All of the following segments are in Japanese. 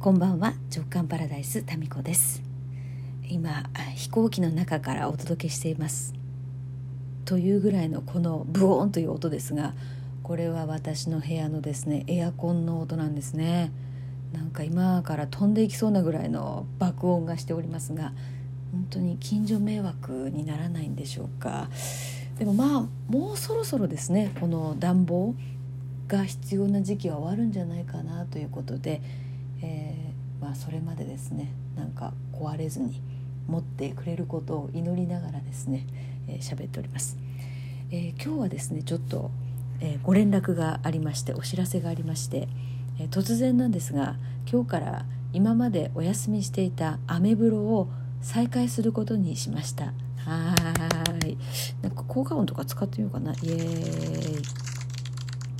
こんばんは。直感パラダイスタミコです。今飛行機の中からお届けしています。というぐらいのこのブオーンという音ですがこれは私の部屋のですねエアコンの音なんですね。なんか今から飛んでいきそうなぐらいの爆音がしておりますが本当に近所迷惑にならないんでしょうか。でもまあもうそろそろですねこの暖房が必要な時期は終わるんじゃないかなということでえー、まあ、それまでですねなんか壊れずに持ってくれることを祈りながらですね喋、えー、っております、えー、今日はですねちょっと、えご連絡がありましてお知らせがありまして、え突然なんですが今日から今までお休みしていたアメブロを再開することにしました。はい。なんか効果音とか使ってみようかな。イエーイ。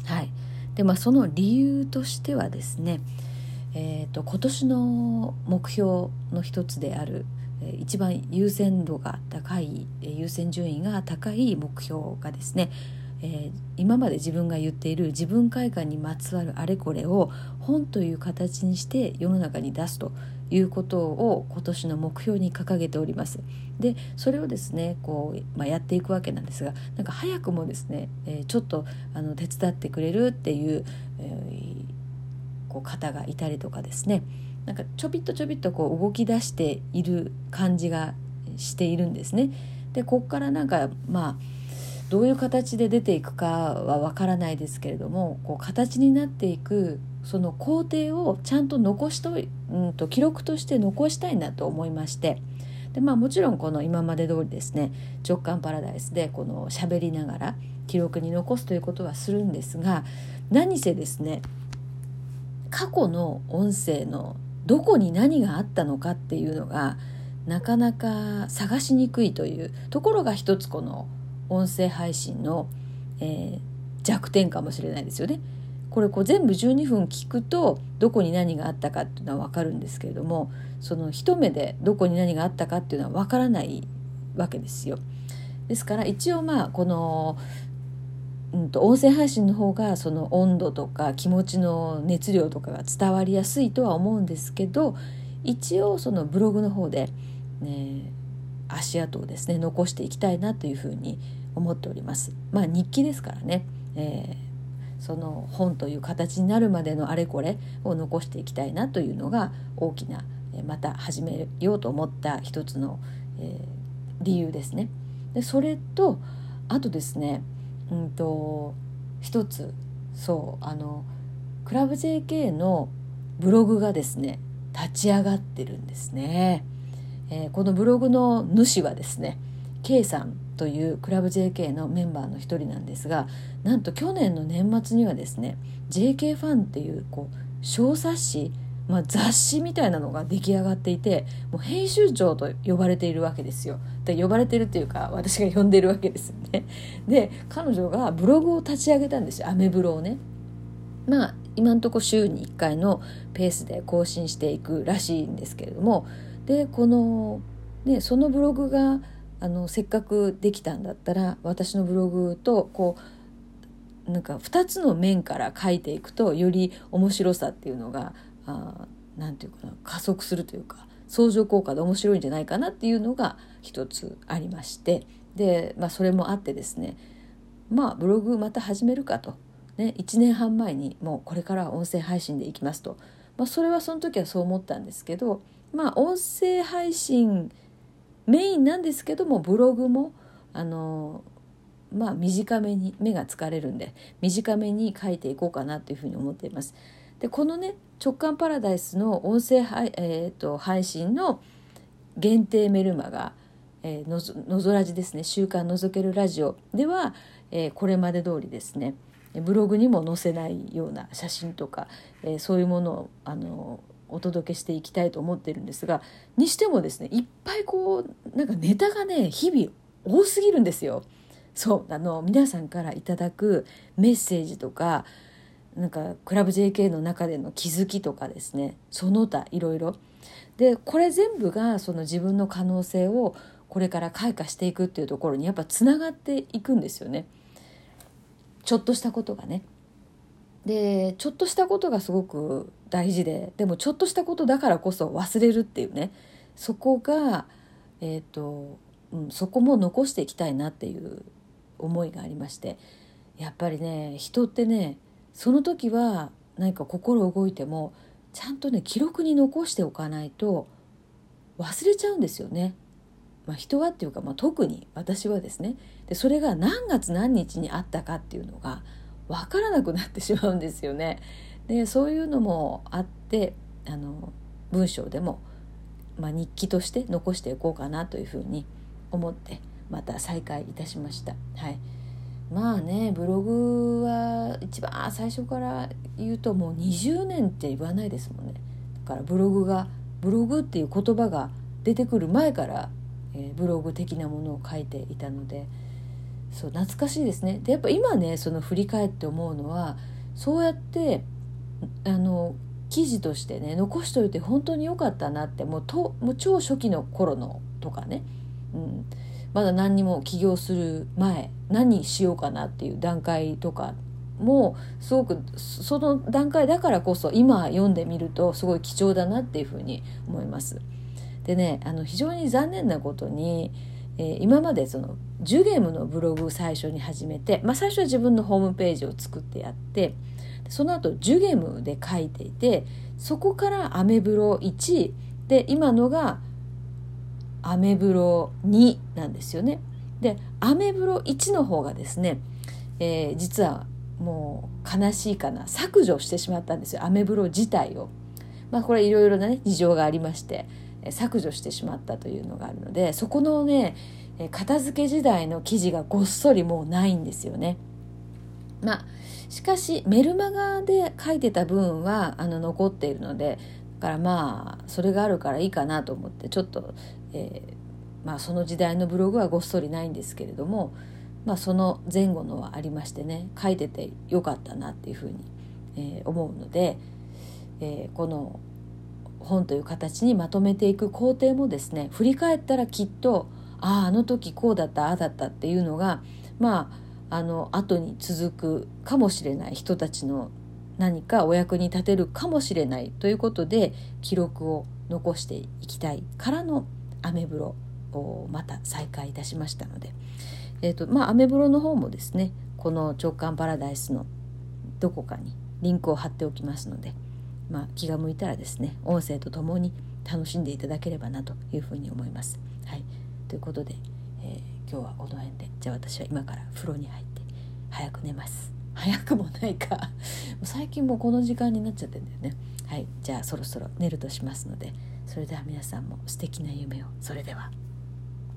はい。でまあその理由としてはですねえーと、今年の目標の一つである一番優先度が高い優先順位が高い目標がですね、えー、今まで自分が言っている自分開花にまつわるあれこれを本という形にして世の中に出すということを今年の目標に掲げております。でそれをですねこう、まあ、やっていくわけなんですがなんか早くもですね、えー、ちょっとあの手伝ってくれるっていう、えーこう方がいたりとかですねなんかちょびっとちょびっとこう動き出している感じがしているんですね。でこっからなんかまあどういう形で出ていくかはわからないですけれどもこう形になっていくその工程をちゃんと残しと,、うんと記録として残したいなと思いましてで、まあ、もちろんこの今まで通りですね直感パラダイスでこの喋りながら記録に残すということはするんですが何せですね過去の音声のどこに何があったのかっていうのがなかなか探しにくいというところが一つこの音声配信の、えー、弱点かもしれないですよね。これこう全部12分聞くとどこに何があったかっていうのは分かるんですけれどもその一目でどこに何があったかっていうのは分からないわけですよ。ですから一応まあこのうんと、音声配信の方がその温度とか気持ちの熱量とかが伝わりやすいとは思うんですけど一応そのブログの方で、ね、足跡をですね残していきたいなというふうに思っております。まあ日記ですからね、えー、その本という形になるまでのあれこれを残していきたいなというのが大きなまた始めようと思った一つの、えー、理由ですね。でそれとあとですねうんと一つそうあのクラブ JK のブログがですね立ち上がってるんですね、えー、このブログの主はですね K さんというクラブ JK のメンバーの一人なんですがなんと去年の年末にはですね JK ファンっていうこう小冊子まあ、雑誌みたいなのが出来上がっていてもう編集長と呼ばれているわけですよ。で呼ばれてるっていうか私が呼んでるわけですよね。で彼女がブログを立ち上げたんですよアメブロをね。まあ今んとこ週に1回のペースで更新していくらしいんですけれどもでこの、ね、そのブログがあのせっかくできたんだったら私のブログとこうなんか2つの面から書いていくとより面白さっていうのが何て言うかな加速するというか相乗効果で面白いんじゃないかなっていうのが一つありまして。で、まあ、それもあってですねまあブログまた始めるかと、ね、1年半前にもうこれからは音声配信でいきますと、まあ、それはその時はそう思ったんですけどまあ音声配信メインなんですけどもブログもあのまあ短めに目が疲れるんで短めに書いていこうかなというふうに思っています。でこのね直感パラダイスの音声配,、えーと、配信の限定メルマガ「えー、のぞのぞらじ」ですね「週刊のぞけるラジオ」では、えー、これまで通りですねブログにも載せないような写真とか、えー、そういうものをあのお届けしていきたいと思ってるんですがにしてもですねいっぱいこうなんかネタがね日々多すぎるんですよ。そうあの皆さんからいただくメッセージとかなんかクラブ JK の中での気づきとかですね。その他いろいろ。でこれ全部がその自分の可能性をこれから開花していくっていうところにやっぱつながっていくんですよね。ちょっとしたことがね。でちょっとしたことがすごく大事ででもちょっとしたことだからこそ忘れるっていうね。そこが、えーとうん、そこも残していきたいなっていう思いがありまして。やっぱりね人ってねその時は何か心動いてもちゃんとね記録に残しておかないと忘れちゃうんですよね。まあ、人はっていうか、まあ、特に私はですねでそれが何月何日にあったかっていうのが分からなくなってしまうんですよね。でそういうのもあってあの文章でも、まあ、日記として残していこうかなというふうに思ってまた再開いたしました。はいまあねブログは一番最初から言うともう20年って言わないですもんね。だからブログがブログっていう言葉が出てくる前から、えー、ブログ的なものを書いていたので。そう懐かしいですね。でやっぱ今ねその振り返って思うのはそうやってあの記事としてね残しといて本当に良かったなってもうともう超初期の頃のとかね、うん、まだ何にも起業する前何しようかなっていう段階とかもすごくその段階だからこそ今読んでみるとすごい貴重だなっていうふうに思います。でねあの非常に残念なことに、えー、今までそのジュゲームのブログ最初に始めて、まあ、最初は自分のホームページを作ってやってその後ジュゲームで書いていてそこからアメブロ1で今のがアメブロ2なんですよね。でアメブロ1の方がですね、えー、実はもう悲しいかな削除してしまったんですよアメブロ自体を。まあこれいろいろなね事情がありまして削除してしまったというのがあるのでそこのね片付け時代の記事がごっそりもうないんですよね。まあしかしメルマガで書いてた分はあの残っているのでだからまあそれがあるからいいかなと思ってちょっと、えー、まあ、その時代のブログはごっそりないんですけれども、まあ、その前後のはありましてね書いててよかったなっていうふうに、えー、思うので、えー、この本という形にまとめていく工程もですね振り返ったらきっとあああの時こうだったああだったっていうのがまああの後に続くかもしれない人たちの何かお役に立てるかもしれないということで記録を残していきたいからのアメブロをまた再開いたしましたので、えーとまあ、アメブロの方もですねこの直感パラダイスのどこかにリンクを貼っておきますので、まあ、気が向いたらですね音声とともに楽しんでいただければなというふうに思います。はい、ということで、えー、今日はこの辺で。じゃあ私は今から風呂に入って早く寝ます。早くもないか。最近もうこの時間になっちゃってんだよね。はいじゃあそろそろ寝るとしますのでそれでは皆さんも素敵な夢をそれでは。